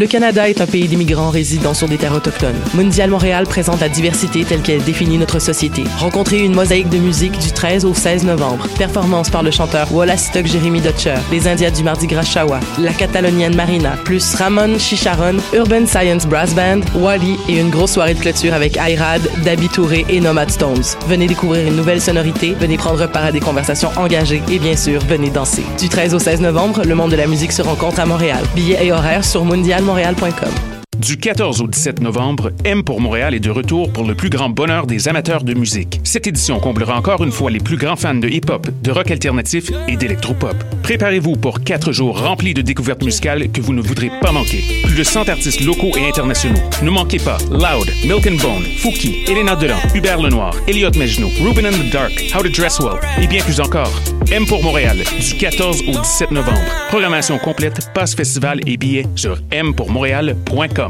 Le Canada est un pays d'immigrants résidant sur des terres autochtones. Mondial Montréal présente la diversité telle qu'elle définit notre société. Rencontrez une mosaïque de musique du 13 au 16 novembre. Performance par le chanteur Wallace Stock Jérémy Dutcher, les Indiens du Mardi Gras Shawa, la Catalonienne Marina, plus Ramon Chicharon, Urban Science Brass Band, Wally et une grosse soirée de clôture avec Ayrad, Dabi Touré et Nomad Stones. Venez découvrir une nouvelle sonorité, venez prendre part à des conversations engagées et bien sûr, venez danser. Du 13 au 16 novembre, le monde de la musique se rencontre à Montréal. Billets et horaires sur mondialmontréal.com. Du 14 au 17 novembre, M pour Montréal est de retour pour le plus grand bonheur des amateurs de musique. Cette édition comblera encore une fois les plus grands fans de hip-hop, de rock alternatif et d'électropop. Préparez-vous pour quatre jours remplis de découvertes musicales que vous ne voudrez pas manquer. Plus de 100 artistes locaux et internationaux. Ne manquez pas Loud, Milk and Bone, Fouki, Elena Delan, Hubert Lenoir, Elliot Mejno, Ruben and the Dark, How to Dress Well et bien plus encore. M pour Montréal, du 14 au 17 novembre. Programmation complète, passe festival et billets sur mpourmontréal.com.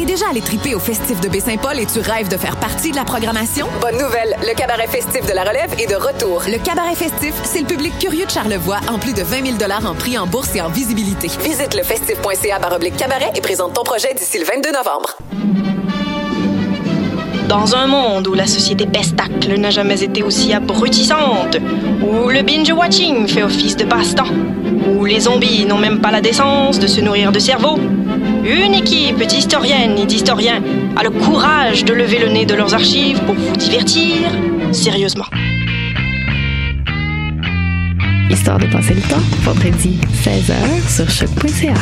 T'es déjà allé triper au festif de Baie-Saint-Paul et tu rêves de faire partie de la programmation? Bonne nouvelle! Le cabaret festif de la relève est de retour. Le cabaret festif, c'est le public curieux de Charlevoix en plus de 20 000 en prix en bourse et en visibilité. Visite le festif.ca baroblique cabaret et présente ton projet d'ici le 22 novembre. Dans un monde où la société pestacle n'a jamais été aussi abrutissante, où le binge-watching fait office de passe-temps, où les zombies n'ont même pas la décence de se nourrir de cerveau, une équipe d'historiennes et d'historiens a le courage de lever le nez de leurs archives pour vous divertir sérieusement. Histoire de passer le temps, vendredi 16h sur choc.ca.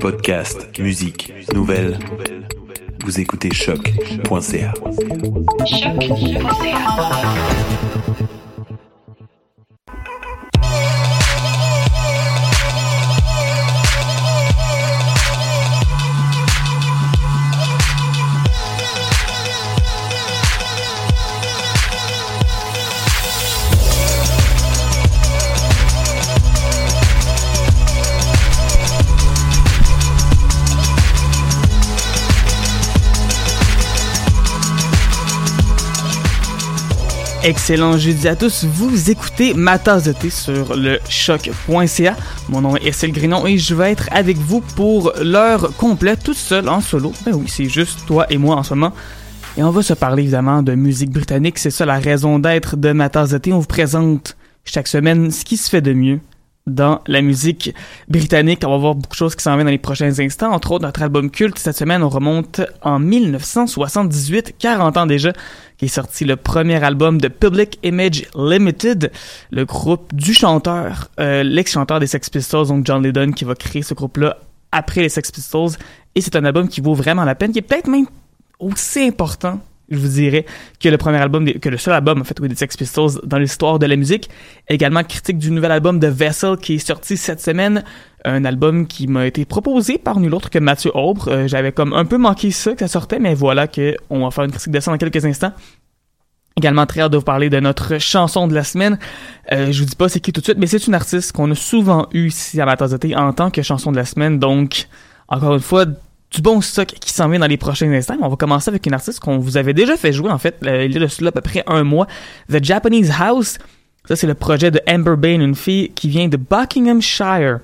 Podcast, musique, nouvelles. Vous écoutez choc.ca. Excellent jeudi à tous. Vous écoutez ma tasse de thé sur le choc.ca. Mon nom est Estelle Grinon et je vais être avec vous pour l'heure complète, toute seule en solo. Ben oui, c'est juste toi et moi en ce moment. Et on va se parler évidemment de musique britannique. C'est ça la raison d'être de ma tasse de thé. On vous présente chaque semaine ce qui se fait de mieux dans la musique britannique. On va voir beaucoup de choses qui s'en viennent dans les prochains instants. Entre autres, notre album culte cette semaine, on remonte en 1978, 40 ans déjà, qui est sorti le premier album de Public Image Limited, le groupe du chanteur, euh, l'ex-chanteur des Sex Pistols, donc John Lydon, qui va créer ce groupe-là après les Sex Pistols. Et c'est un album qui vaut vraiment la peine, qui est peut-être même aussi important je vous dirais, que le premier album, que le seul album, en fait, des Sex Pistols dans l'histoire de la musique. Également critique du nouvel album de Vessel qui est sorti cette semaine. Un album qui m'a été proposé par nul autre que Mathieu Aubre. Euh, j'avais comme un peu manqué ça que ça sortait, mais voilà que on va faire une critique de ça dans quelques instants. Également très hâte de vous parler de notre chanson de la semaine. Euh, je vous dis pas c'est qui tout de suite, mais c'est une artiste qu'on a souvent eu ici à ma tasse de thé en tant que chanson de la semaine. Donc, encore une fois, du bon stock qui s'en vient dans les prochains instants. On va commencer avec une artiste qu'on vous avait déjà fait jouer, en fait, euh, il y a de à peu près un mois. The Japanese House. Ça, c'est le projet de Amber Bain, une fille qui vient de Buckinghamshire.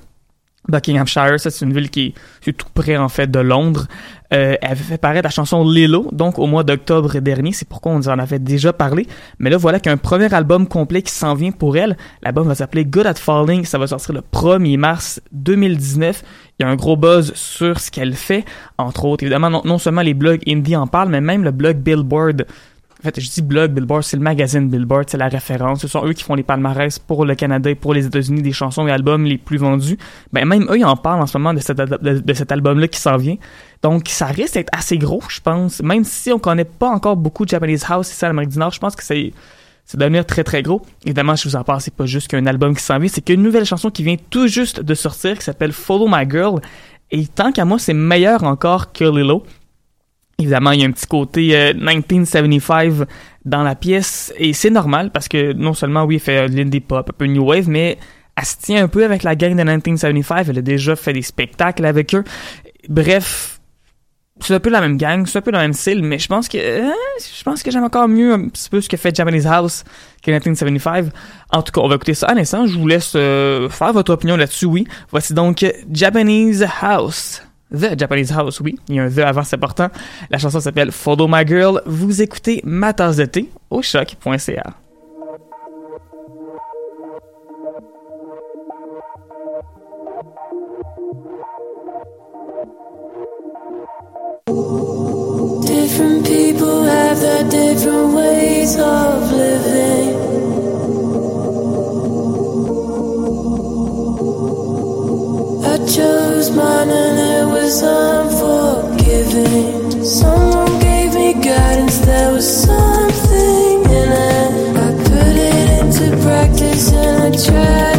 Buckinghamshire, ça c'est une ville qui est tout près en fait de Londres. Euh, elle avait fait paraître la chanson Lilo, donc au mois d'octobre dernier, c'est pourquoi on en avait déjà parlé. Mais là voilà qu'un premier album complet qui s'en vient pour elle. L'album va s'appeler Good at Falling, ça va sortir le 1er mars 2019. Il y a un gros buzz sur ce qu'elle fait, entre autres. Évidemment, non, non seulement les blogs indie en parlent, mais même le blog Billboard en fait, je dis blog Billboard, c'est le magazine Billboard, c'est la référence. Ce sont eux qui font les palmarès pour le Canada et pour les États-Unis des chansons et albums les plus vendus. Ben, même eux, ils en parlent en ce moment de, cet album-là qui s'en vient. Donc, ça risque d'être assez gros, je pense. Même si on connaît pas encore beaucoup de Japanese House ici à l'Amérique du Nord, je pense que c'est c'est devenir très très gros. Évidemment, je vous en parle, c'est pas juste qu'un album qui s'en vient, c'est qu'une nouvelle chanson qui vient tout juste de sortir qui s'appelle Follow My Girl. Et tant qu'à moi, c'est meilleur encore que Lilo. Évidemment, il y a un petit côté 1975 euh, dans la pièce et c'est normal parce que non seulement oui, il fait l'indie pop, un peu new wave, mais elle se tient un peu avec la gang de 1975. Elle a déjà fait des spectacles avec eux. Bref, c'est un peu la même gang, c'est un peu le même style, mais je pense que euh, je pense que j'aime encore mieux un petit peu ce que fait Japanese House que 1975. En tout cas, on va écouter ça à l'instant. Je vous laisse euh, faire votre opinion là-dessus, oui. Voici donc Japanese House. The Japanese House, oui. Il y a un The avant, c'est important. La chanson s'appelle Follow My Girl. Vous écoutez Ma tasse de au choc.ca. Different people have their different ways of living. Chose mine and it was unforgiving. Someone gave me guidance, there was something in it. I put it into practice and I tried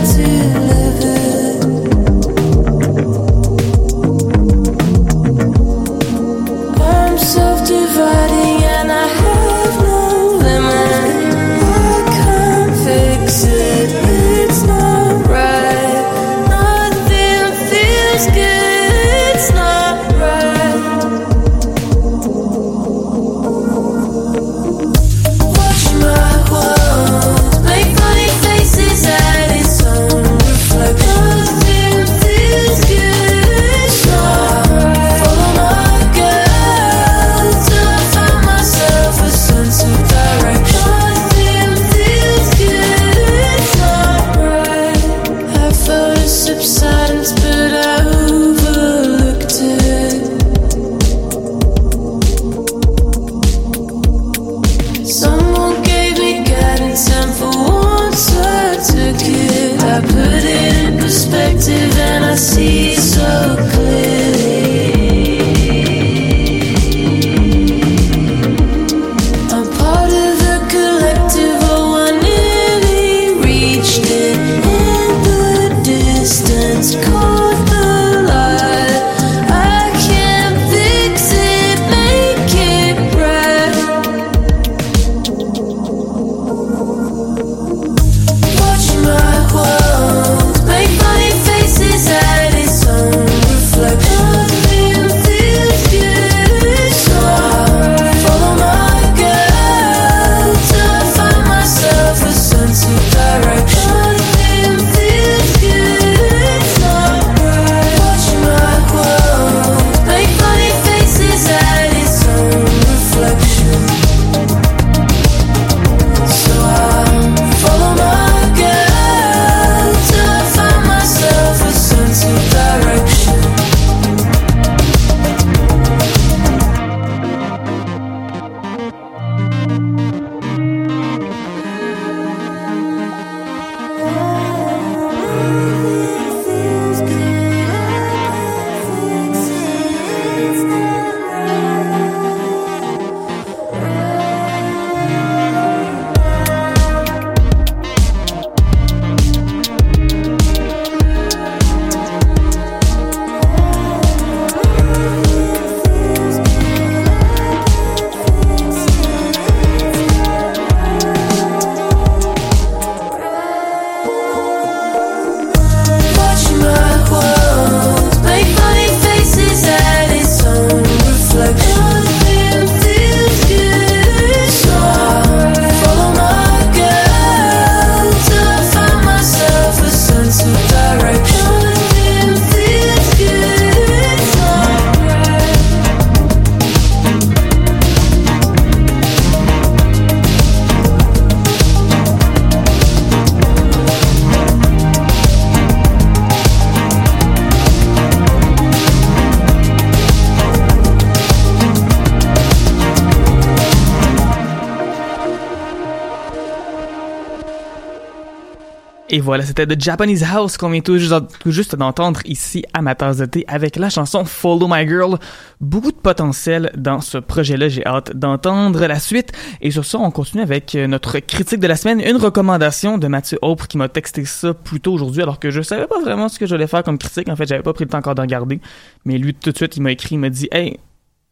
voilà, c'était The Japanese House qu'on vient tout juste, d'entendre ici à ma tasse de thé avec la chanson Follow My Girl. Beaucoup de potentiel dans ce projet-là, j'ai hâte d'entendre la suite. Et sur ça, on continue avec euh, notre critique de la semaine, une recommandation de Mathieu Aupre qui m'a texté ça plus tôt aujourd'hui alors que je savais pas vraiment ce que j'allais faire comme critique. En fait, j'avais pas pris le temps encore d'en regarder. Mais lui, tout de suite, il m'a écrit, il m'a dit « Hey,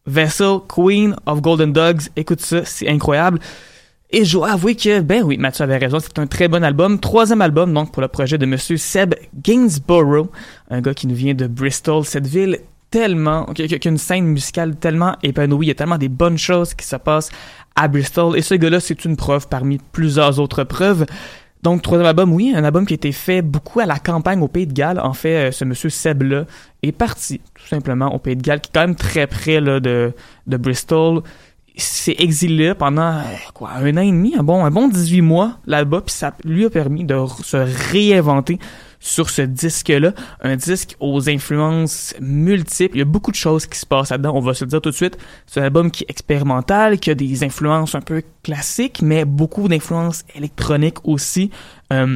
Vessel, Queen of Golden Dogs, écoute ça, c'est incroyable. Et je dois avouer que, ben oui, Mathieu avait raison, c'est un très bon album. Troisième album, donc, pour le projet de Monsieur Seb Gainsborough, un gars qui nous vient de Bristol, cette ville tellement, qui a une scène musicale tellement épanouie, il y a tellement des bonnes choses qui se passent à Bristol, et ce gars-là, c'est une preuve parmi plusieurs autres preuves. Donc, troisième album, oui, un album qui a été fait beaucoup à la campagne au Pays de Galles. En fait, euh, ce monsieur Seb-là est parti, tout simplement, au Pays de Galles, qui est quand même très près de Bristol s'est exilé pendant euh, quoi un an et demi, un bon un bon 18 mois là-bas, puis ça lui a permis de se réinventer sur ce disque-là, un disque aux influences multiples. Il y a beaucoup de choses qui se passent là-dedans, on va se le dire tout de suite. C'est un album qui est expérimental, qui a des influences un peu classiques, mais beaucoup d'influences électroniques aussi. Euh,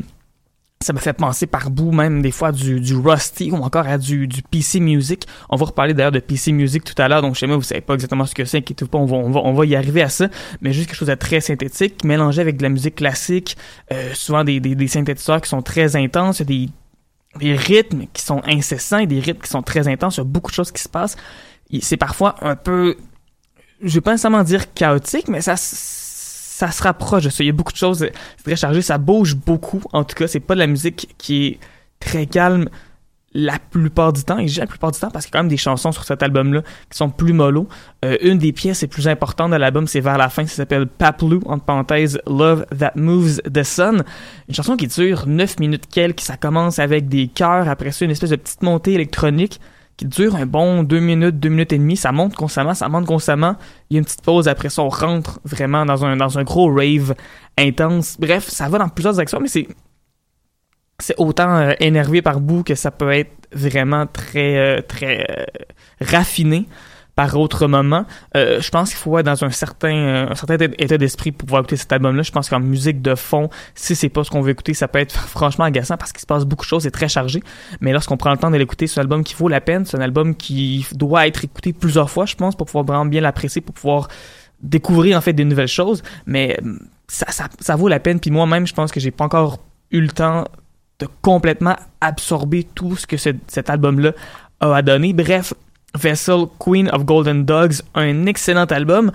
ça me fait penser par bout même des fois du, du Rusty ou encore à du, du PC Music. On va reparler d'ailleurs de PC Music tout à l'heure, donc sais même vous savez pas exactement ce que c'est, qui pas, on va, on, va, on va y arriver à ça, mais juste quelque chose de très synthétique, mélangé avec de la musique classique, euh, souvent des, des, des, synthétiseurs qui sont très intenses, des, des rythmes qui sont incessants et des rythmes qui sont très intenses, il y a beaucoup de choses qui se passent. C'est parfois un peu, je vais pas nécessairement dire chaotique, mais ça ça se rapproche de ça. Il y a beaucoup de choses, c'est très chargé, ça bouge beaucoup. En tout cas, c'est pas de la musique qui est très calme la plupart du temps, et j'ai la plupart du temps parce qu'il y a quand même des chansons sur cet album-là qui sont plus mollo. Euh, une des pièces les plus importantes de l'album, c'est vers la fin, ça s'appelle Paplou, entre parenthèses, Love That Moves the Sun. Une chanson qui dure 9 minutes quelques, ça commence avec des chœurs, après ça une espèce de petite montée électronique qui dure un bon deux minutes, deux minutes et demie. Ça monte constamment, ça monte constamment. Il y a une petite pause après ça, on rentre vraiment dans un, dans un gros rave intense. Bref, ça va dans plusieurs actions, mais c'est c'est autant euh, énervé par bout que ça peut être vraiment très euh, très euh, raffiné par autre moment. Euh, je pense qu'il faut être dans un certain, euh, un certain état d'esprit pour pouvoir écouter cet album-là. Je pense qu'en musique de fond, si c'est pas ce qu'on veut écouter, ça peut être franchement agaçant parce qu'il se passe beaucoup de choses, c'est très chargé. Mais lorsqu'on prend le temps de l'écouter, c'est un album qui vaut la peine. C'est un album qui doit être écouté plusieurs fois, je pense, pour pouvoir vraiment bien l'apprécier, pour pouvoir découvrir en fait des nouvelles choses. Mais euh, ça, ça, vaut la peine. Puis moi-même, je pense que j'ai pas encore eu le temps de complètement absorber tout ce que ce, cet album-là a à donner. Bref, Vessel, Queen of Golden Dogs, un excellent album.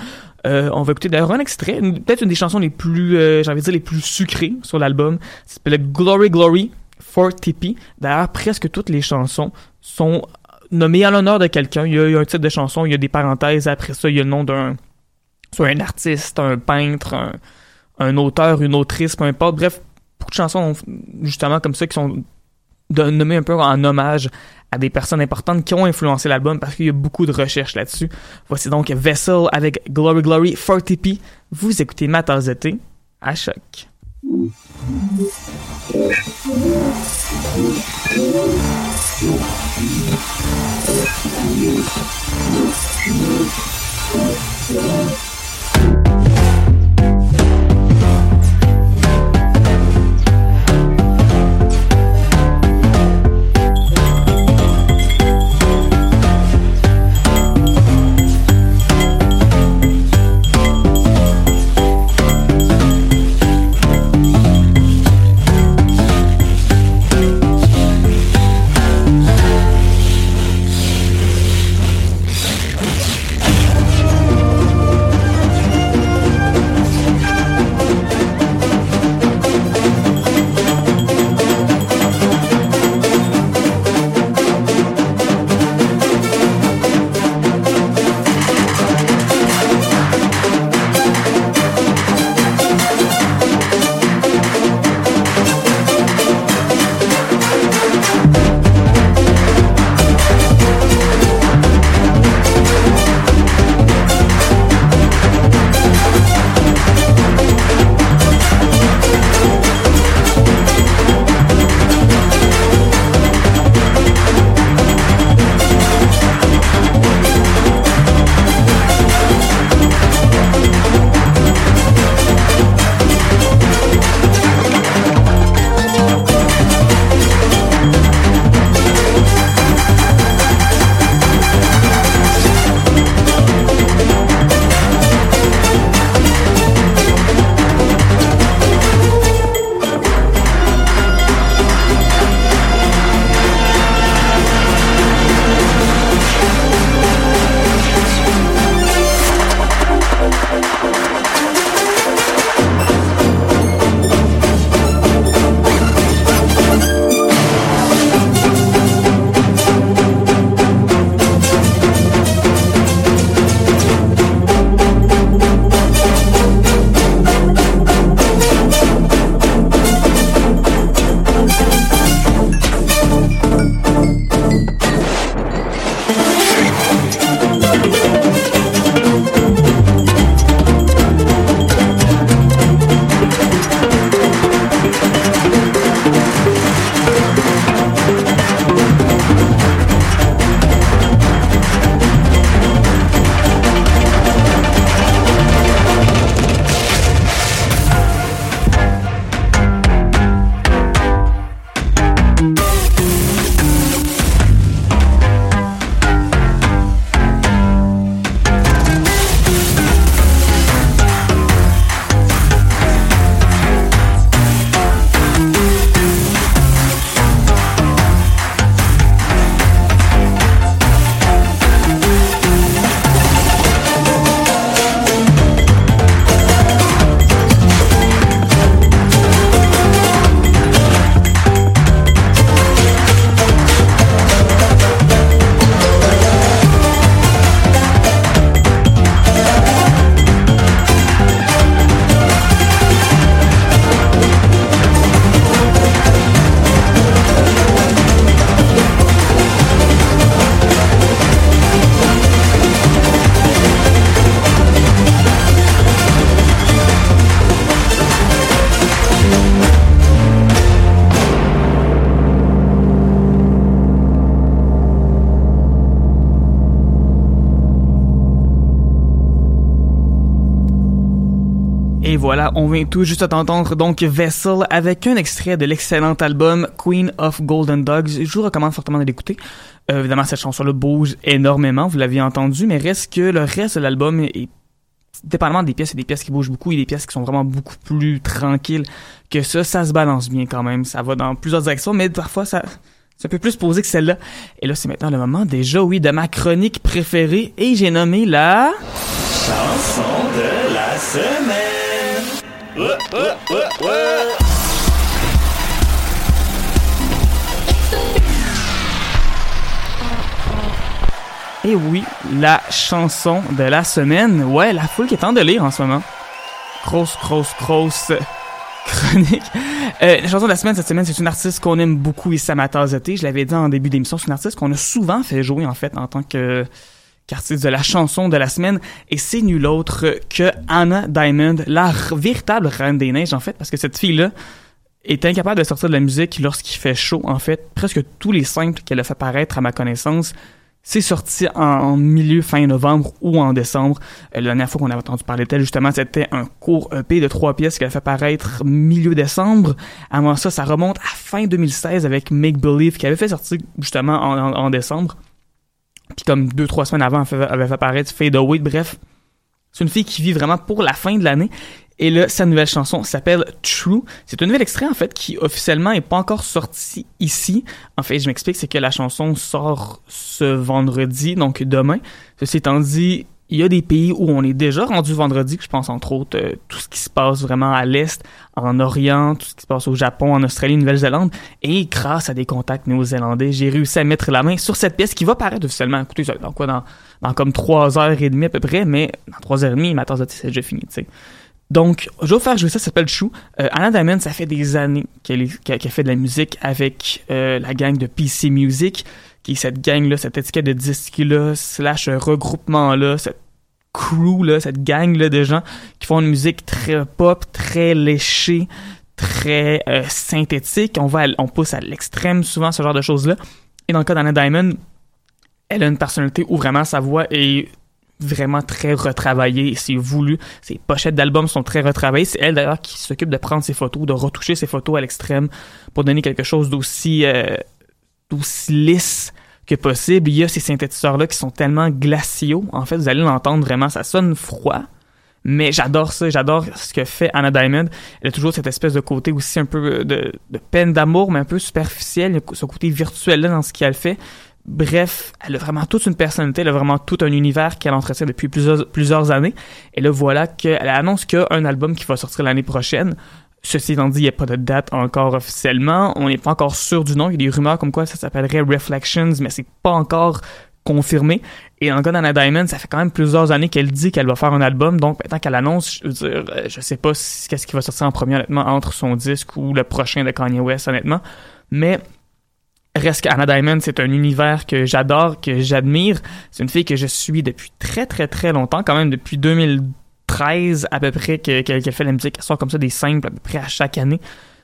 Euh, on va écouter d'ailleurs un extrait, peut-être une des chansons les plus, euh, j'ai envie de dire, les plus sucrées sur l'album. Ça s'appelle Glory Glory for Tippy. D'ailleurs, presque toutes les chansons sont nommées à l'honneur de quelqu'un. Il, y a, un titre de chanson, il y a des parenthèses. Après ça, il y a le nom d'un, soit un artiste, un peintre, un auteur, une autrice, peu importe. Bref, beaucoup de chansons, justement, comme ça, qui sont de nommer un peu en hommage à des personnes importantes qui ont influencé l'album parce qu'il y a beaucoup de recherches là-dessus. Voici donc Vessel avec Glory Glory 40p. Vous écoutez Matarzeté à choc. On vient tout juste d'entendre donc Vessel avec un extrait de l'excellent album Queen of Golden Dogs. Je vous recommande fortement de l'écouter. Euh, évidemment, cette chanson-là bouge énormément, vous l'aviez entendu, mais reste que le reste de l'album est dépendamment des pièces, il y a des pièces qui bougent beaucoup, il y a des pièces qui sont vraiment beaucoup plus tranquilles que ça. Ça se balance bien quand même. Ça va dans plusieurs directions, mais parfois ça, c'est un peu plus posé que celle-là. Et là, c'est maintenant le moment déjà, oui, de ma chronique préférée. Et j'ai nommé la... Chanson de la semaine. Et oui, la chanson de la semaine. Ouais, la foule qui est en délire en ce moment. Grosse, grosse, grosse chronique. Euh, la chanson de la semaine cette semaine, c'est une artiste qu'on aime beaucoup ici à Matazoté. Je l'avais dit en début d'émission, c'est une artiste qu'on a souvent fait jouer en fait en tant que qu'artiste de la chanson de la semaine et c'est nul autre que Anna Diamond, la véritable reine des neiges en fait parce que cette fille-là est incapable de sortir de la musique lorsqu'il fait chaud en fait. Presque tous les simples qu'elle a fait paraître à ma connaissance c'est sorti en, milieu fin novembre ou en décembre. Euh, la dernière fois qu'on avait entendu parler d'elle, justement, c'était un court EP de trois pièces qu'elle a fait paraître milieu décembre. Avant ça, ça remonte à fin 2016 avec Make Believe, qui avait fait sortir justement en, en- en décembre. Puis comme deux, trois semaines avant, elle avait fait apparaître Fade Away. Bref, c'est une fille qui vit vraiment pour la fin de l'année. Et là, sa nouvelle chanson s'appelle True. C'est un nouvel extrait, en fait, qui officiellement est pas encore sorti ici. En fait, je m'explique, c'est que la chanson sort ce vendredi, donc demain. Ceci étant dit, il y a des pays où on est déjà rendu vendredi, je pense entre autres euh, tout ce qui se passe vraiment à l'Est, en Orient, tout ce qui se passe au Japon, en Australie, Nouvelle-Zélande. Et grâce à des contacts néo-zélandais, j'ai réussi à mettre la main sur cette pièce qui va paraître officiellement. Écoutez, dans quoi, dans, dans comme trois heures et demie à peu près, mais dans trois heures et demie, ma tasse de c'est déjà fini, tu sais. Donc, je vais vous faire jouer ça, ça s'appelle Chou. Euh, Anna Diamond, ça fait des années qu'elle qu'elle fait de la musique avec euh, la gang de PC Music, qui est cette gang-là, cette étiquette de disques-là, slash euh, regroupement-là, cette crew-là, cette gang-là de gens qui font une musique très pop, très léchée, très euh, synthétique. On va, on pousse à l'extrême souvent ce genre de choses-là. Et dans le cas d'Anna Diamond, elle a une personnalité où vraiment sa voix est vraiment très retravaillée, c'est voulu. Ses pochettes d'albums sont très retravaillées. C'est elle d'ailleurs qui s'occupe de prendre ses photos, de retoucher ses photos à l'extrême pour donner quelque chose d'aussi euh, d'aussi lisse que possible. Il y a ces synthétiseurs-là qui sont tellement glaciaux. En fait, vous allez l'entendre vraiment, ça sonne froid. Mais j'adore ça, j'adore ce que fait Anna Diamond. Elle a toujours cette espèce de côté aussi un peu de, de peine d'amour, mais un peu superficiel, ce côté virtuel-là dans ce qu'elle fait. Bref, elle a vraiment toute une personnalité, elle a vraiment tout un univers qu'elle entretient depuis plusieurs, plusieurs années. Et là, voilà qu'elle annonce qu'il y a un album qui va sortir l'année prochaine. Ceci étant dit, il n'y a pas de date encore officiellement. On n'est pas encore sûr du nom. Il y a des rumeurs comme quoi ça s'appellerait Reflections, mais c'est pas encore confirmé. Et le cas d'Anna Diamond, ça fait quand même plusieurs années qu'elle dit qu'elle va faire un album. Donc, maintenant qu'elle annonce, je veux dire, euh, je sais pas qu'est-ce qui va sortir en premier, honnêtement, entre son disque ou le prochain de Kanye West, honnêtement. Mais Reste qu'Anna Diamond, c'est un univers que j'adore, que j'admire. C'est une fille que je suis depuis très très très longtemps, quand même depuis 2013 à peu près que- que- qu'elle fait la musique. Elle sort comme ça des simples à peu près à chaque année.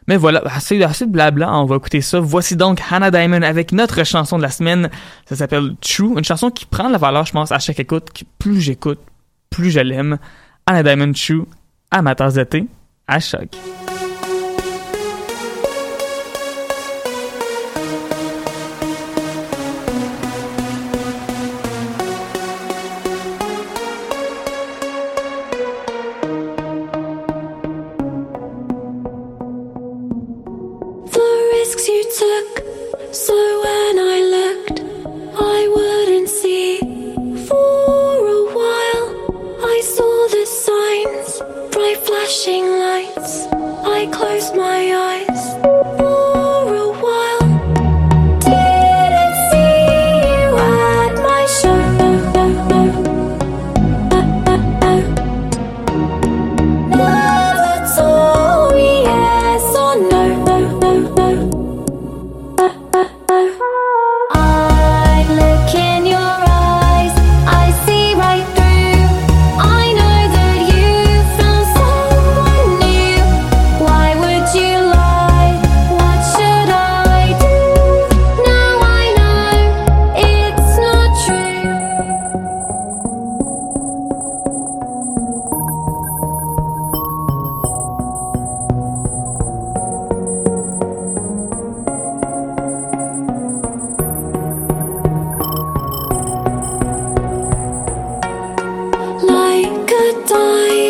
Mais voilà, assez, assez de blabla, on va écouter ça. Voici donc Hannah Diamond avec notre chanson de la semaine. Ça s'appelle True, une chanson qui prend de la valeur, je pense, à chaque écoute. plus j'écoute, plus je l'aime. Hannah Diamond True, à ma de à choc. the time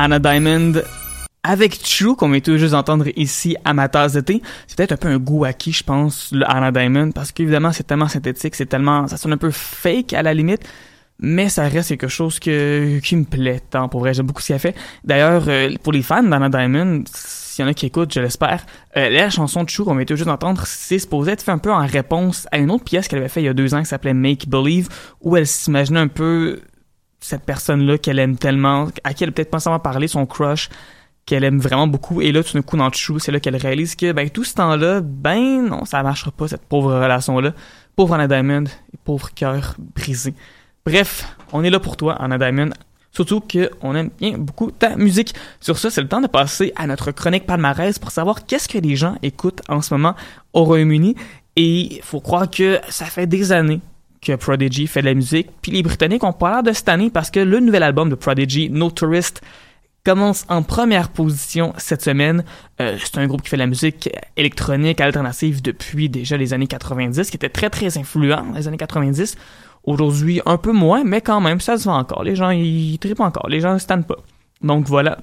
Anna Diamond avec True qu'on vient tout juste d'entendre ici à ma tasse de thé. C'est peut-être un peu un goût acquis, je pense, le Anna Diamond, parce qu'évidemment c'est tellement synthétique, c'est tellement, ça sonne un peu fake à la limite, mais ça reste quelque chose que, qui me plaît tant pour vrai, j'aime beaucoup ce qu'elle fait. D'ailleurs, euh, pour les fans d'Anna Diamond, s'il y en a qui écoutent, je l'espère, euh, la chanson de True qu'on vient tout juste d'entendre, c'est supposé être fait un peu en réponse à une autre pièce qu'elle avait fait il y a deux ans qui s'appelait Make Believe, où elle s'imaginait un peu cette personne-là qu'elle aime tellement, à qui elle peut-être pas seulement parler, son crush, qu'elle aime vraiment beaucoup. Et là, tout d'un coup, dans True, c'est là qu'elle réalise que, ben, tout ce temps-là, ben, non, ça marchera pas, cette pauvre relation-là. Pauvre Anna Diamond, pauvre cœur brisé. Bref, on est là pour toi, Anna Diamond. Surtout qu'on aime bien beaucoup ta musique. Sur ça, c'est le temps de passer à notre chronique palmarès pour savoir qu'est-ce que les gens écoutent en ce moment au Royaume-Uni. Et il faut croire que ça fait des années que Prodigy fait de la musique. Puis les Britanniques ont pas l'air de cette année parce que le nouvel album de Prodigy, No Tourist, commence en première position cette semaine. Euh, c'est un groupe qui fait de la musique électronique alternative depuis déjà les années 90, qui était très très influent dans les années 90. Aujourd'hui, un peu moins, mais quand même, ça se vend encore. Les gens, ils trippent encore. Les gens ne stand pas. Donc voilà,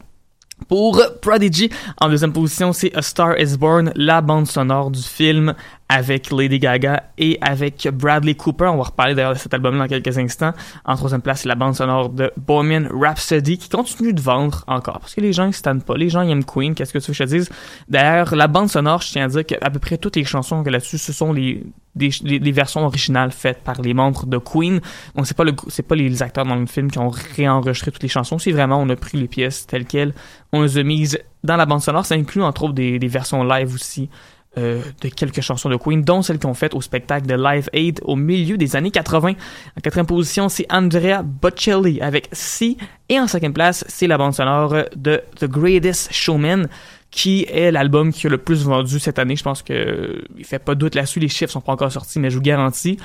pour Prodigy, en deuxième position, c'est A Star Is Born, la bande sonore du film avec Lady Gaga et avec Bradley Cooper. On va reparler d'ailleurs de cet album dans quelques instants. En troisième place, c'est la bande sonore de Bohemian Rhapsody qui continue de vendre encore parce que les gens ils se pas. Les gens aiment Queen. Qu'est-ce que tu veux que je te dise? D'ailleurs, la bande sonore, je tiens à dire qu'à peu près toutes les chansons que là-dessus, ce sont les, des, versions originales faites par les membres de Queen. Donc c'est pas pas les acteurs dans le film qui ont réenregistré toutes les chansons. C'est vraiment, on a pris les pièces telles quelles. On les a mises dans la bande sonore. Ça inclut entre autres des, des versions live aussi. Euh, de quelques chansons de Queen, dont celles qu'on fait au spectacle de Live Aid au milieu des années 80. En quatrième position, c'est Andrea Bocelli avec Si. Et en cinquième place, c'est la bande sonore de The Greatest Showman, qui est l'album qui a le plus vendu cette année. Je pense que il fait pas doute là-dessus. Les chiffres sont pas encore sortis, mais je vous garantis,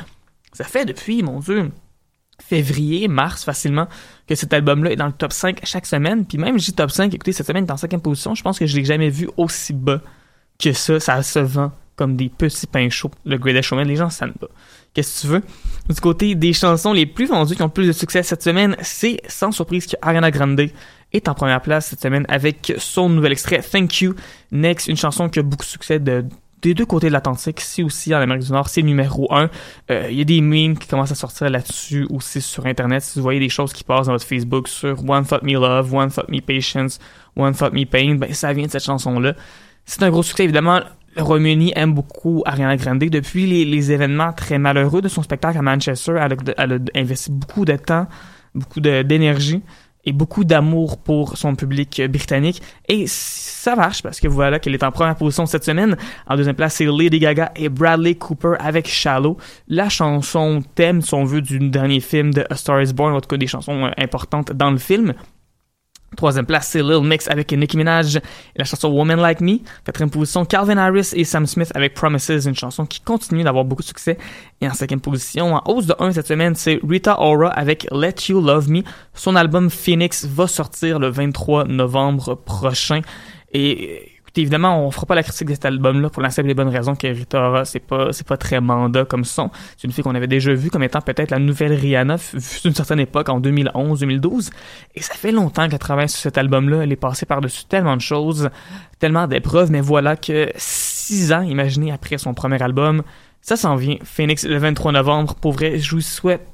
ça fait depuis, mon Dieu, février, mars facilement, que cet album-là est dans le top 5 chaque semaine. Puis même, j'ai top 5, écoutez, cette semaine, est en cinquième position. Je pense que je l'ai jamais vu aussi bas que ça, ça se vend comme des petits pains chauds. Le Greatest Showman, les gens savent pas. Qu'est-ce que tu veux? Du côté des chansons les plus vendues qui ont le plus de succès cette semaine, c'est sans surprise que Ariana Grande est en première place cette semaine avec son nouvel extrait Thank You. Next, une chanson qui a beaucoup de succès de, des deux côtés de l'Atlantique, ici aussi en Amérique du Nord, c'est numéro un. Euh, il y a des memes qui commencent à sortir là-dessus aussi sur Internet. Si vous voyez des choses qui passent dans votre Facebook sur One Thought Me Love, One Thought Me Patience, One Thought Me Pain, ben ça vient de cette chanson-là. C'est un gros succès, évidemment. Le Royaume-Uni aime beaucoup Ariana Grande. Depuis les, événements très malheureux de son spectacle à Manchester, elle a, investi beaucoup de temps, beaucoup d'énergie et beaucoup d'amour pour son public britannique. Et ça marche parce que voilà qu'elle est en première position cette semaine. En deuxième place, c'est Lady Gaga et Bradley Cooper avec Shallow. La chanson thème, si on veut, du dernier film de A Star is Born, en tout cas des chansons euh, importantes dans le film. Troisième place, c'est Lil Mix avec Nicki Minaj et la chanson Woman Like Me. Quatrième position, Calvin Harris et Sam Smith avec Promises, une chanson qui continue d'avoir beaucoup de succès. Et en cinquième position, en hausse de 1 cette semaine, c'est Rita Ora avec Let You Love Me. Son album Phoenix va sortir le 23 novembre prochain. Et évidemment, on fera pas la critique de cet album-là pour la simple et bonne raison que Rita c'est pas, c'est pas très mandat comme son. C'est une fille qu'on avait déjà vue comme étant peut-être la nouvelle Rihanna, d'une certaine époque, en 2011-2012. Et ça fait longtemps qu'elle travaille sur cet album-là. Elle est passée par-dessus tellement de choses, tellement d'épreuves, mais voilà que six ans, imaginez, après son premier album, ça s'en vient. Phoenix, le 23 novembre. Pour vrai, je vous souhaite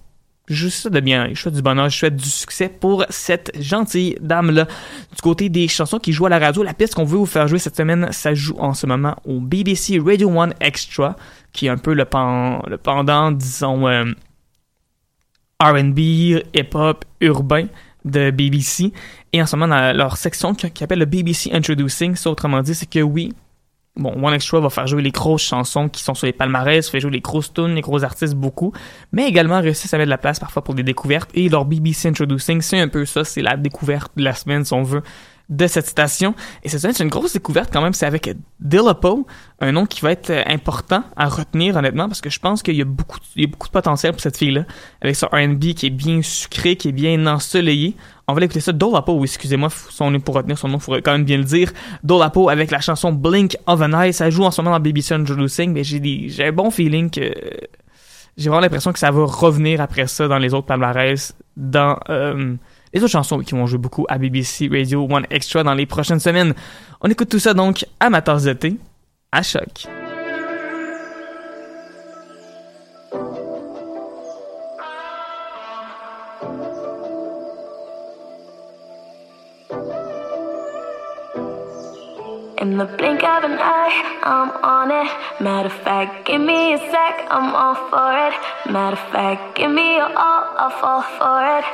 juste de bien, je souhaite du bonheur, je souhaite du succès pour cette gentille dame-là. Du côté des chansons qui jouent à la radio, la piste qu'on veut vous faire jouer cette semaine, ça joue en ce moment au BBC Radio 1 Extra, qui est un peu le, le pendant, disons, euh, RB, hip-hop, urbain de BBC. Et en ce moment, dans leur section qui, qui appelle le BBC Introducing, ça autrement dit, c'est que oui, Bon, One Extra va faire jouer les grosses chansons qui sont sur les palmarès, fait jouer les grosses tunes, les gros artistes beaucoup, mais également réussissent à mettre de la place parfois pour des découvertes. Et leur BBC Introducing, c'est un peu ça, c'est la découverte de la semaine, si on veut, de cette station. Et cette semaine, c'est une grosse découverte quand même, c'est avec Dillapo, un nom qui va être euh, important à retenir honnêtement, parce que je pense qu'il y a beaucoup, il y a beaucoup de potentiel pour cette fille-là, avec son R&B qui est bien sucré, qui est bien ensoleillé. On va l'écouter ça, Dolapo, excusez-moi, si on est pour retenir son nom, il faudrait quand même bien le dire. Dolapo avec la chanson Blink of an Eye, ça joue en ce moment dans BBC Introducing, mais j'ai des, j'ai un bon feeling que j'ai vraiment l'impression que ça va revenir après ça dans les autres palmarès, dans euh, les autres chansons qui vont jouer beaucoup à BBC Radio One Extra dans les prochaines semaines. On écoute tout ça donc à de thé, à choc. In the blink of an eye, I'm on it. Matter of fact, give me a sec, I'm all for it. Matter of fact, give me your all, I'll fall for it.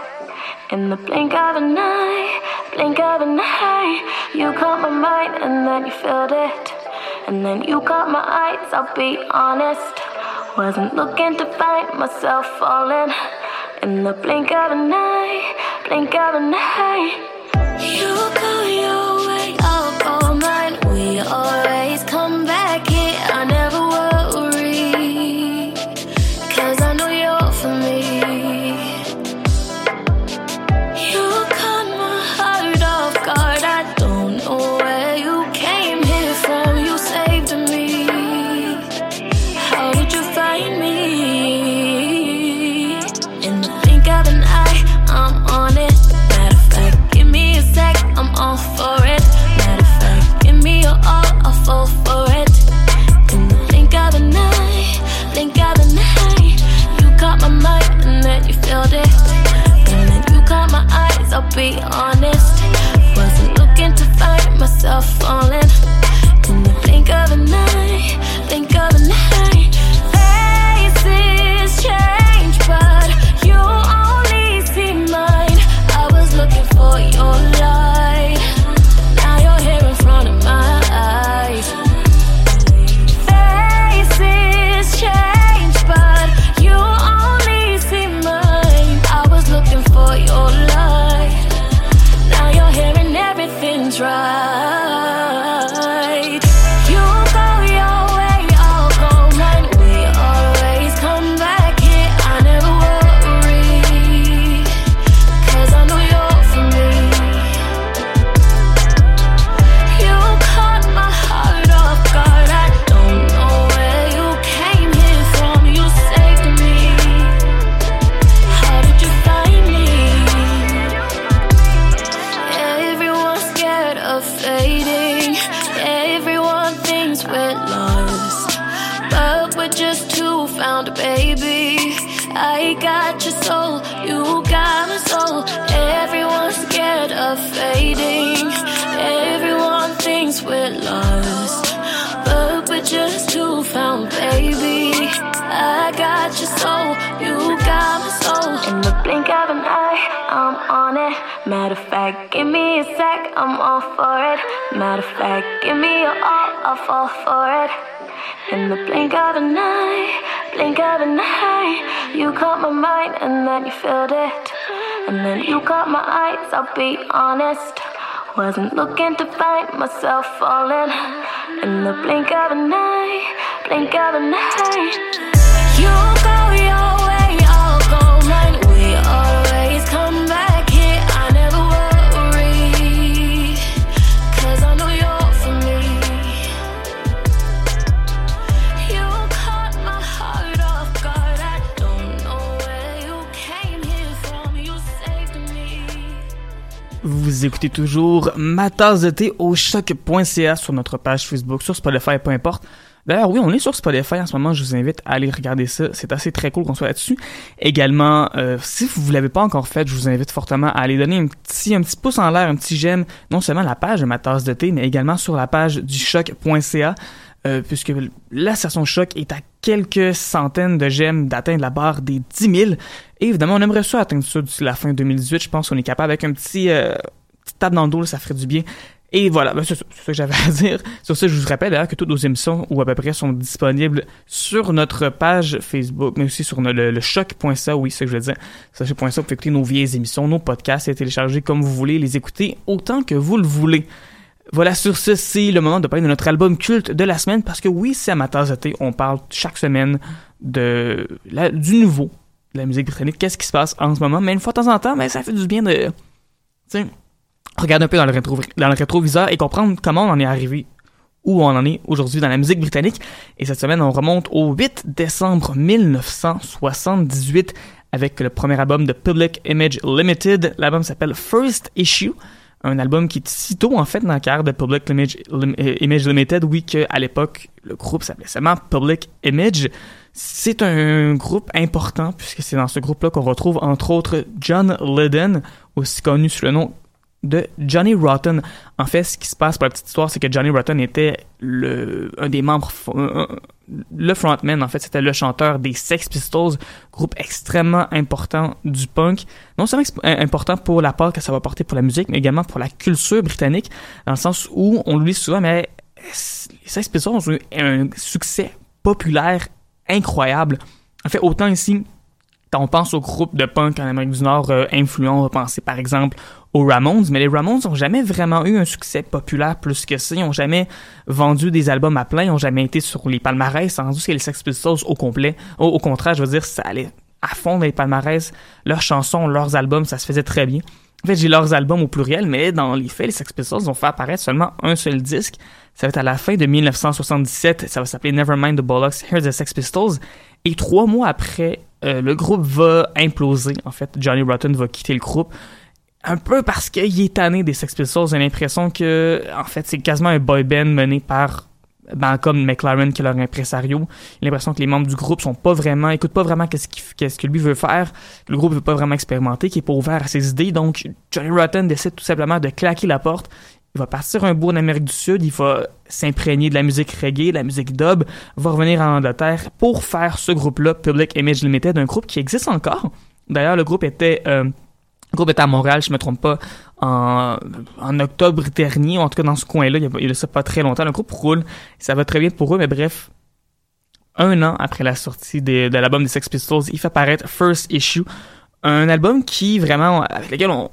In the blink of an eye, blink of an eye, you caught my mind and then you filled it. And then you caught my eyes, I'll be honest. Wasn't looking to find myself falling. In the blink of an eye, blink of an eye, Matter of fact, give me a sec, I'm all for it. Matter of fact, give me your all, I'll fall for it. In the blink of an eye, blink of an eye, you caught my mind and then you filled it. And then you caught my eyes, I'll be honest. Wasn't looking to find myself falling. In the blink of an eye, blink of an eye. You Vous écoutez toujours Ma tasse de thé au choc.ca sur notre page Facebook, sur Spotify, peu importe. D'ailleurs, oui, on est sur Spotify en ce moment. Je vous invite à aller regarder ça. C'est assez très cool qu'on soit là-dessus. Également, euh, si vous ne l'avez pas encore fait, je vous invite fortement à aller donner un petit, un petit pouce en l'air, un petit j'aime, non seulement à la page de ma tasse de thé, mais également sur la page du choc.ca. Euh, puisque la station choc est à quelques centaines de j'aime d'atteindre la barre des 10 000. Et évidemment, on aimerait ça atteindre ça d'ici la fin 2018. Je pense qu'on est capable avec un petit, euh, petite tape dans le dos, ça ferait du bien. Et voilà, ben c'est ça, ça que j'avais à dire. Sur ça, je vous rappelle d'ailleurs que toutes nos émissions, ou à peu près, sont disponibles sur notre page Facebook, mais aussi sur le, le oui, c'est ce que je veux dire. Sur choc.ca, vous pouvez écouter nos vieilles émissions, nos podcasts, et télécharger comme vous voulez, les écouter autant que vous le voulez. Voilà, sur ce, c'est le moment de parler de notre album culte de la semaine, parce que oui, c'est de thé, on parle chaque semaine de la, du nouveau, de la musique britannique, qu'est-ce qui se passe en ce moment, mais une fois de temps en temps, ben, ça fait du bien de, regarder un peu dans le, rétro, dans le rétroviseur et comprendre comment on en est arrivé où on en est aujourd'hui dans la musique britannique. Et cette semaine, on remonte au 8 décembre 1978 avec le premier album de Public Image Limited. L'album s'appelle First Issue un album qui est si tôt en fait dans la de Public Image, Image Limited, oui qu'à l'époque le groupe s'appelait seulement Public Image. C'est un groupe important puisque c'est dans ce groupe-là qu'on retrouve entre autres John Lydon, aussi connu sous le nom de Johnny Rotten. En fait, ce qui se passe pour la petite histoire, c'est que Johnny Rotten était le, un des membres, le frontman, en fait, c'était le chanteur des Sex Pistols, groupe extrêmement important du punk. Non seulement important pour la part que ça va porter pour la musique, mais également pour la culture britannique, dans le sens où, on l'oublie souvent, mais les Sex Pistols ont eu un succès populaire incroyable. En fait, autant ici, quand on pense aux groupes de punk en Amérique du Nord euh, influents, on va penser par exemple aux Ramones, mais les Ramones n'ont jamais vraiment eu un succès populaire plus que ça. Ils n'ont jamais vendu des albums à plein, ils n'ont jamais été sur les palmarès, tandis que les Sex Pistols au complet, au, au, contraire, je veux dire, ça allait à fond dans les palmarès, leurs chansons, leurs albums, ça se faisait très bien. En fait, j'ai leurs albums au pluriel, mais dans les faits, les Sex Pistols ont fait apparaître seulement un seul disque. Ça va être à la fin de 1977, ça va s'appeler Nevermind the Bollocks, Here's the Sex Pistols. Et trois mois après, euh, le groupe va imploser. En fait, Johnny Rotten va quitter le groupe un peu parce qu'il est tanné des Sex Pistols. J'ai l'impression que, en fait, c'est quasiment un boy band mené par Malcolm McLaren, qui est leur impresario. J'ai l'impression que les membres du groupe sont pas vraiment, écoutent pas vraiment qu'est-ce, qu'est-ce que lui veut faire. Le groupe veut pas vraiment expérimenter, qui est pas ouvert à ses idées. Donc, Johnny Rotten décide tout simplement de claquer la porte. Il va partir un bout en Amérique du Sud, il va s'imprégner de la musique reggae, de la musique dub, va revenir en Angleterre pour faire ce groupe-là, Public Image Limited, un groupe qui existe encore. D'ailleurs, le groupe était euh, le groupe était à Montréal, je me trompe pas, en, en octobre dernier, en tout cas dans ce coin-là, il y a, pas très longtemps. Le groupe roule, ça va très bien pour eux, mais bref, un an après la sortie de, de l'album des Sex Pistols, il fait apparaître First Issue, un album qui vraiment, avec lequel on,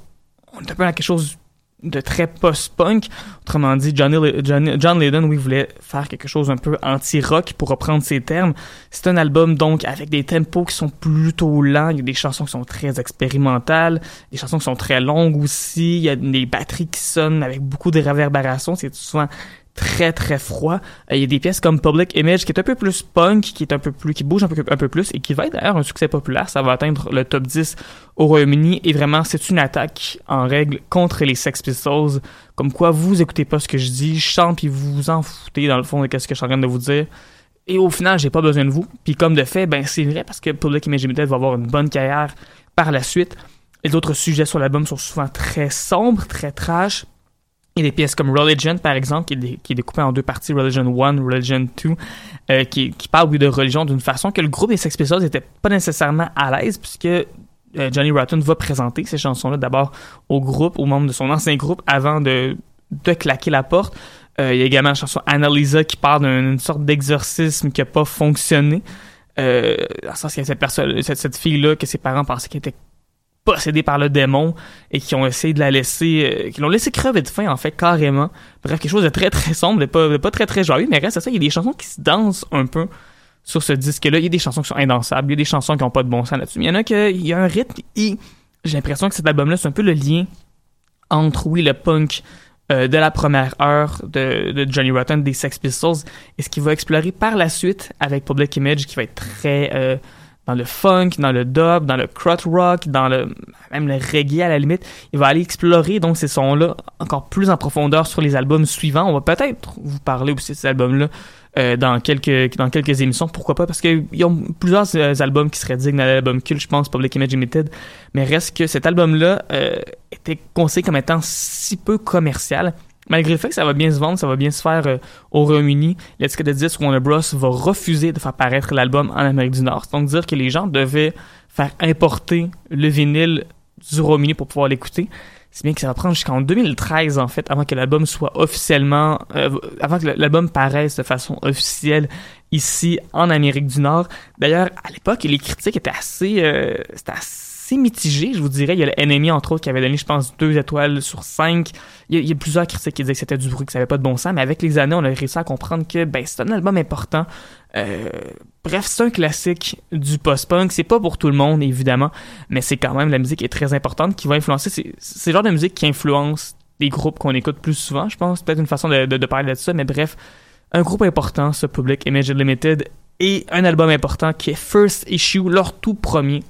on est un peu dans quelque chose de très post-punk. Autrement dit, Johnny, John Lydon, oui, voulait faire quelque chose un peu anti-rock pour reprendre ses termes. C'est un album donc avec des tempos qui sont plutôt lents. Il y a des chansons qui sont très expérimentales, des chansons qui sont très longues aussi. Il y a des batteries qui sonnent avec beaucoup de réverbération. C'est souvent très très froid. Euh, il y a des pièces comme Public Image qui est un peu plus punk, qui est un peu plus, qui bouge un peu, plus et qui va être d'ailleurs un succès populaire. Ça va atteindre le top 10 au Royaume-Uni et vraiment c'est une attaque en règle contre les Sex Pistols. Comme quoi vous écoutez pas ce que je dis, je chante puis vous vous en foutez dans le fond de qu'est-ce que je suis en train de vous dire. Et au final, j'ai pas besoin de vous. Puis comme de fait, ben c'est vrai parce que Public Image Limited va avoir une bonne carrière par la suite. Les autres sujets sur l'album sont souvent très sombres, très trash. Il y a des pièces comme Religion, par exemple, qui est, qui est découpée en deux parties, Religion 1, Religion 2, euh, qui, qui parle de religion d'une façon que le groupe des Sex Pistols n'était pas nécessairement à l'aise, puisque euh, Johnny Rotten va présenter ces chansons-là d'abord au groupe, aux membres de son ancien groupe, avant de, de claquer la porte. Euh, il y a également la chanson Annalisa qui parle d'une sorte d'exorcisme qui n'a pas fonctionné. Euh, dans le sens qu'il y a cette, cette, cette fille-là que ses parents pensaient qu'elle était possédée par le démon et qui ont essayé de la laisser, euh, qui l'ont laissé crever de faim en fait carrément. Bref, quelque chose de très très sombre, de pas, de pas très très joyeux, mais reste à ça, il y a des chansons qui se dansent un peu sur ce disque-là. Il y a des chansons qui sont indansables, il y a des chansons qui n'ont pas de bon sens là-dessus. Mais il y en a qui, il y a un rythme et j'ai l'impression que cet album-là, c'est un peu le lien entre, oui, le punk euh, de la première heure de, de, Johnny Rotten, des Sex Pistols, et ce qu'il va explorer par la suite avec Public Image, qui va être très euh, dans le funk, dans le dub, dans le crot rock, dans le même le reggae à la limite. Il va aller explorer donc ces sons-là encore plus en profondeur sur les albums suivants. On va peut-être vous parler aussi de ces albums-là euh, dans quelques dans quelques émissions. Pourquoi pas? Parce qu'il y a plusieurs euh, albums qui seraient dignes d'un album culte, je pense, Public Image Limited. Mais reste que cet album-là euh, était conseillé comme étant si peu commercial. Malgré le fait que ça va bien se vendre, ça va bien se faire euh, au Royaume-Uni, l'étiquette de disque Warner Bros va refuser de faire paraître l'album en Amérique du Nord. Donc dire que les gens devaient faire importer le vinyle du Royaume-Uni pour pouvoir l'écouter. C'est bien que ça va prendre jusqu'en 2013 en fait avant que l'album soit officiellement euh, avant que l'album paraisse de façon officielle ici en Amérique du Nord. D'ailleurs, à l'époque, les critiques étaient assez euh, c'était assez mitigé, je vous dirais. Il y a le NME, entre autres, qui avait donné, je pense, deux étoiles sur cinq. Il y a, plusieurs critiques qui disaient que c'était du bruit, que ça avait pas de bon sens, mais avec les années, on a réussi à comprendre que, ben, c'est un album important. Euh, bref, c'est un classique du post-punk. C'est pas pour tout le monde, évidemment, mais c'est quand même la musique est très importante qui va influencer. C'est, le genre de musique qui influence des groupes qu'on écoute plus souvent, je pense. Peut-être une façon de, parler de ça, mais bref, un groupe important, ce Public Image Limited, et un album important qui est First Issue, leur tout premier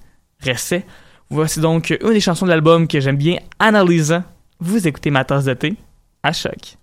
recette. Voici donc une des chansons de l'album que j'aime bien, Analysa. Vous écoutez ma tasse de thé à choc.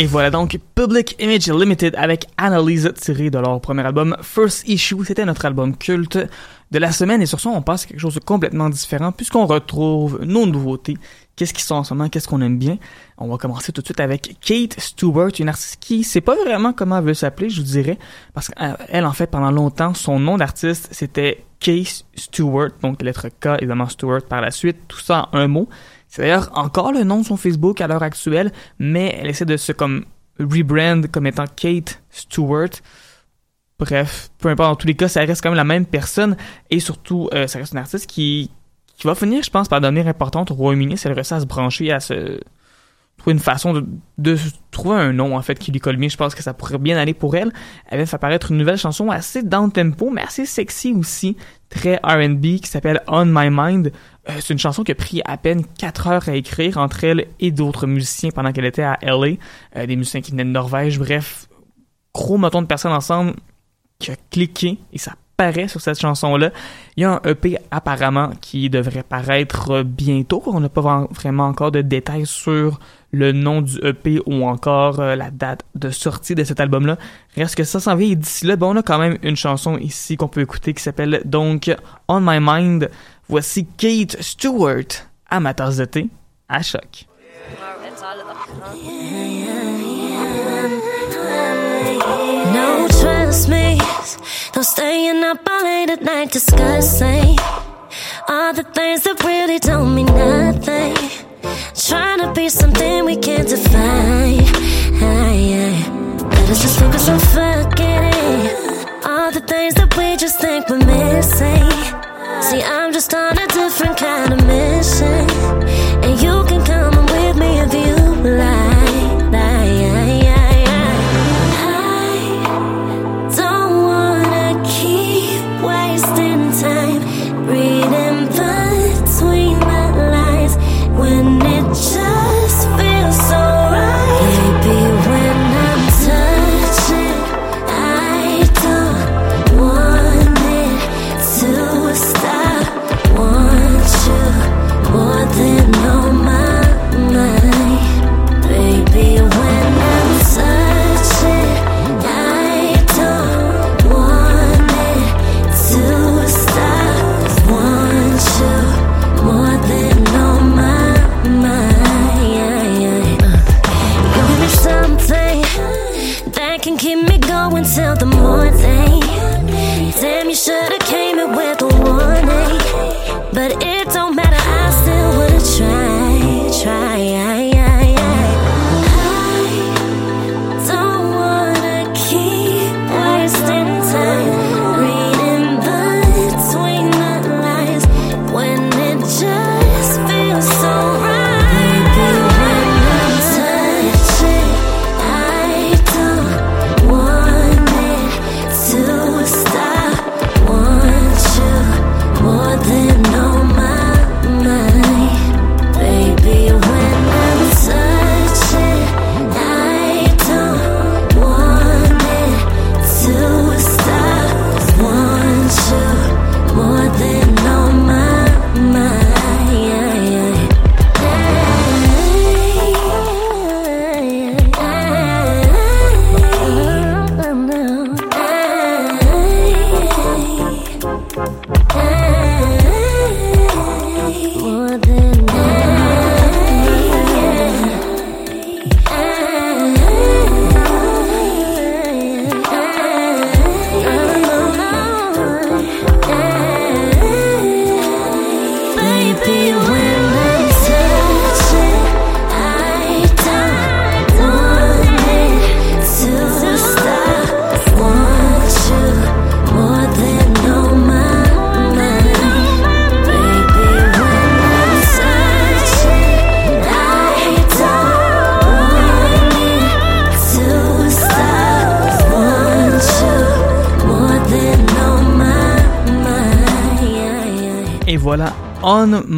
Et voilà donc Public Image Limited avec Analyse tiré de leur premier album First Issue. C'était notre album culte de la semaine et sur ça on passe à quelque chose de complètement différent puisqu'on retrouve nos nouveautés. Qu'est-ce qui sort en ce moment, qu'est-ce qu'on aime bien? On va commencer tout de suite avec Kate Stewart, une artiste qui sait pas vraiment comment elle veut s'appeler, je vous dirais, parce qu'elle en fait pendant longtemps son nom d'artiste c'était Kate Stewart, donc lettre K évidemment Stewart par la suite, tout ça en un mot. C'est d'ailleurs encore le nom de son Facebook à l'heure actuelle, mais elle essaie de se comme rebrand comme étant Kate Stewart. Bref, peu importe, dans tous les cas, ça reste quand même la même personne et surtout, euh, ça reste une artiste qui, qui va finir, je pense, par devenir importante au Royaume-Uni si elle réussit à se brancher, à se trouver une façon de, de trouver un nom en fait qui lui colle. Je pense que ça pourrait bien aller pour elle. Elle va faire apparaître une nouvelle chanson assez down tempo, mais assez sexy aussi, très R&B qui s'appelle On My Mind. Euh, c'est une chanson qui a pris à peine 4 heures à écrire entre elle et d'autres musiciens pendant qu'elle était à LA, euh, des musiciens qui venaient de Norvège. Bref, gros moton de personnes ensemble qui a cliqué et ça paraît sur cette chanson-là. Il y a un EP apparemment qui devrait paraître bientôt. On n'a pas vraiment encore de détails sur le nom du EP ou encore euh, la date de sortie de cet album-là. Reste que ça s'en vient et d'ici là, bon, on a quand même une chanson ici qu'on peut écouter qui s'appelle donc On My Mind. Voici Kate Stewart tasse de thé à choc. No, trust me. No staying up all late at night discussing all the things that really don't mean nothing. Trying to be something we can't define. Let us just focus on forgetting all the things that we just think we're missing. See, I'm just on a different kind of mission,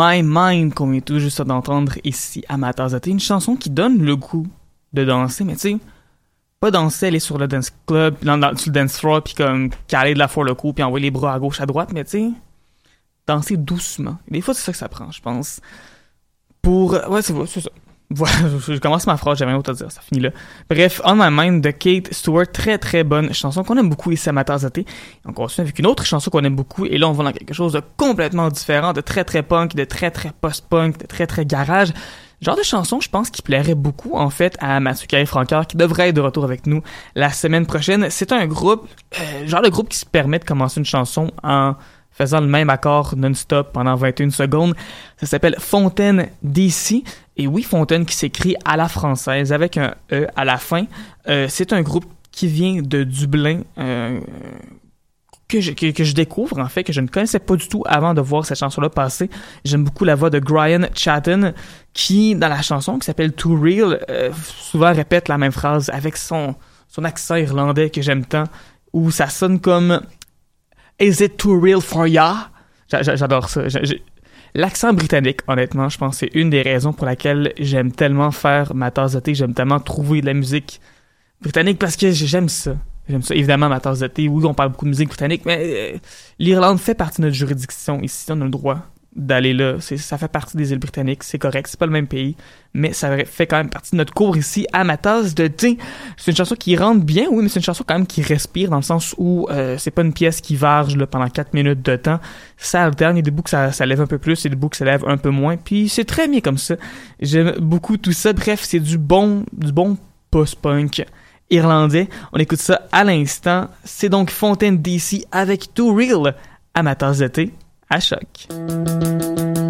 My Mind qu'on vient tout juste d'entendre ici à ma tasse. Une chanson qui donne le goût de danser, mais tu sais, pas danser, aller sur le dance club, dans, dans- sur le dance floor, puis comme caler de la fois le coup, puis envoyer les bras à gauche, à droite, mais tu sais, danser doucement. Des fois, c'est ça que ça prend, je pense. Pour, ouais, c'est ça. Voilà, je commence ma phrase, j'avais rien autre à dire, ça finit là. Bref, On My Mind de Kate Stewart, très très bonne chanson qu'on aime beaucoup ici à Matazate. On continue avec une autre chanson qu'on aime beaucoup, et là on va dans quelque chose de complètement différent, de très très punk, de très très post-punk, de très très garage. Genre de chanson, je pense, qui plairait beaucoup, en fait, à Matsuka et Francœur, qui devrait être de retour avec nous la semaine prochaine. C'est un groupe, euh, genre de groupe qui se permet de commencer une chanson en faisant le même accord non-stop pendant 21 secondes. Ça s'appelle Fontaine DC. Et oui, Fontaine qui s'écrit à la française avec un E à la fin. Euh, c'est un groupe qui vient de Dublin. Euh, que je, que, je découvre en fait, que je ne connaissais pas du tout avant de voir cette chanson-là passer. J'aime beaucoup la voix de Brian Chatton qui, dans la chanson qui s'appelle Too Real, euh, souvent répète la même phrase avec son, son accent irlandais que j'aime tant, où ça sonne comme Is it too real for ya? J'adore ça. L'accent britannique, honnêtement, je pense c'est une des raisons pour laquelle j'aime tellement faire ma tasse de thé, j'aime tellement trouver de la musique britannique parce que j'aime ça. J'aime ça. Évidemment, ma tasse de thé, oui, on parle beaucoup de musique britannique, mais euh, l'Irlande fait partie de notre juridiction ici, on a le droit d'aller là. Ça fait partie des îles britanniques, c'est correct, c'est pas le même pays, mais ça fait quand même partie de notre cours ici à ma tasse de thé. C'est une chanson qui rentre bien, oui, mais c'est une chanson quand même qui respire dans le sens où euh, c'est pas une pièce qui varge là, pendant 4 minutes de temps. Ça alterne, il y a des bouts que ça, ça lève un peu plus, et des bouts que ça lève un peu moins, puis c'est très bien comme ça. J'aime beaucoup tout ça. Bref, c'est du bon, du bon post-punk irlandais. On écoute ça à l'instant. C'est donc Fontaine DC avec Too Real à ma tasse de thé à choc.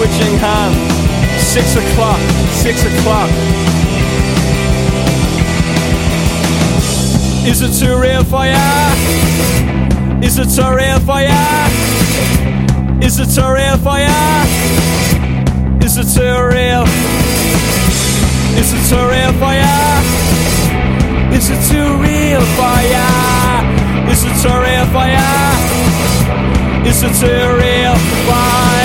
switching hands. Six o'clock, six o'clock. Is it too real for ya? Is it too real for ya? Is it too real for ya? Is it too real? Is it too real for ya? Is it too real for ya? Is it too real for ya? Is it too real for ya?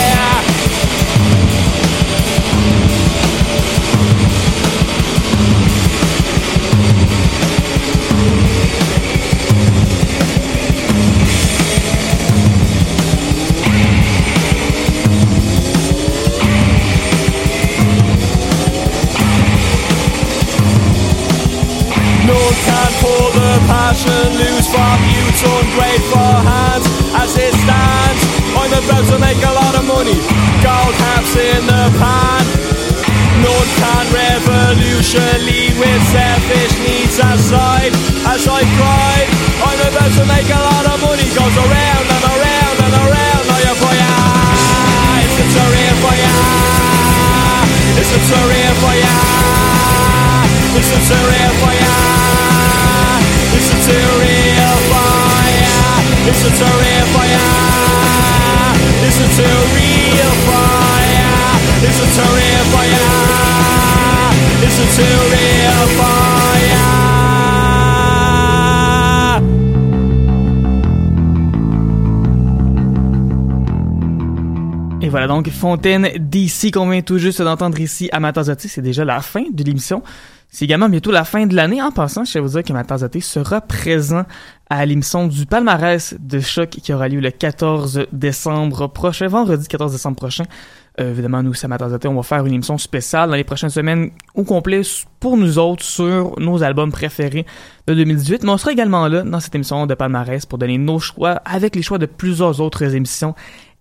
About to make a lot of money. Gold caps in the pan. usually with selfish needs aside. As I cried, I'm about to make a lot of money. Goes around and around and around. Now you're for ya. It's a career for ya. It's a career for ya. It's a career for ya. It's a real fire. It's a real fire. It's a real fire. It's a real fire. It's a real fire. Voilà donc Fontaine d'ici qu'on vient tout juste d'entendre ici à Matazotti. C'est déjà la fin de l'émission. C'est également bientôt la fin de l'année. En passant, je vais vous dire que Matazotti sera présent à l'émission du palmarès de choc qui aura lieu le 14 décembre prochain, vendredi 14 décembre prochain. Euh, évidemment, nous, Matazotti, on va faire une émission spéciale dans les prochaines semaines au complet pour nous autres sur nos albums préférés de 2018. Mais on sera également là dans cette émission de palmarès pour donner nos choix avec les choix de plusieurs autres émissions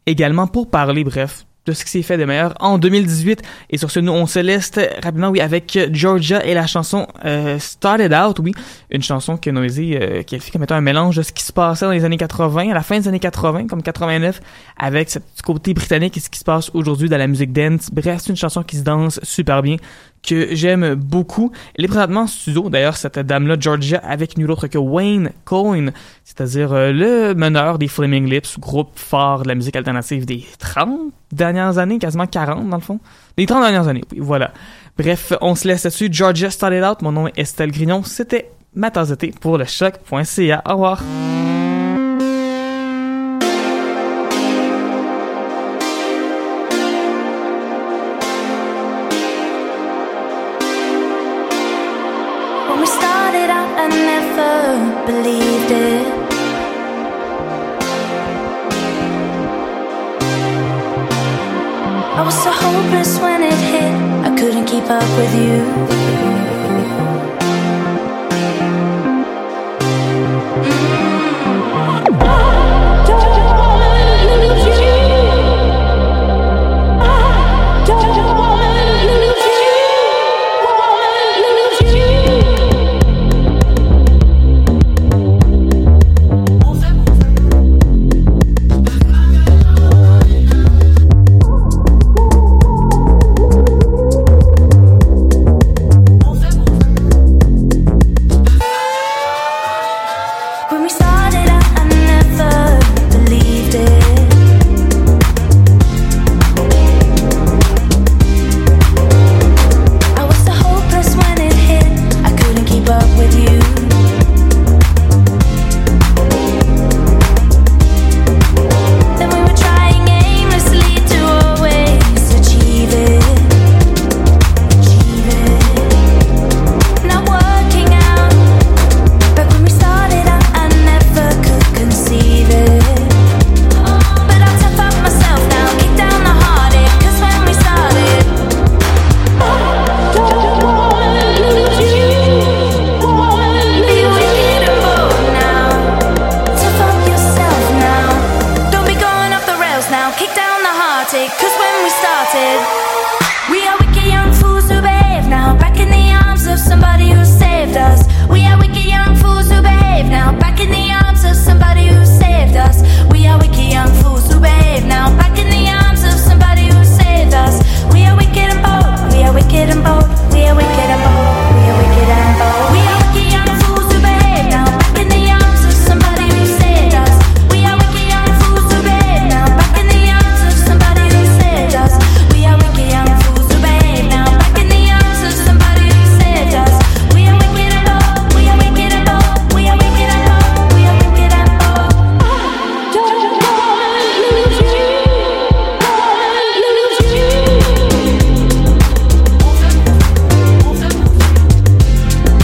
également pour parler, bref, de ce qui s'est fait de meilleur en 2018. Et sur ce, nous, on se laisse rapidement, oui, avec Georgia et la chanson euh, Started Out, oui, une chanson que Noisy euh, qualifie comme étant un mélange de ce qui se passait dans les années 80, à la fin des années 80, comme 89, avec ce côté britannique et ce qui se passe aujourd'hui dans la musique dance. Bref, c'est une chanson qui se danse super bien, que j'aime beaucoup. Elle est présentement en studio, d'ailleurs, cette dame-là, Georgia, avec nul autre que Wayne Coyne, c'est-à-dire euh, le meneur des Flaming Lips, groupe phare de la musique alternative des 30 dernières années, quasiment 40 dans le fond. Des 30 dernières années, oui, voilà. Bref, on se laisse là-dessus. Georgia started out, mon nom est Estelle Grignon, c'était ma tasse de thé pour le choc.ca. Au revoir.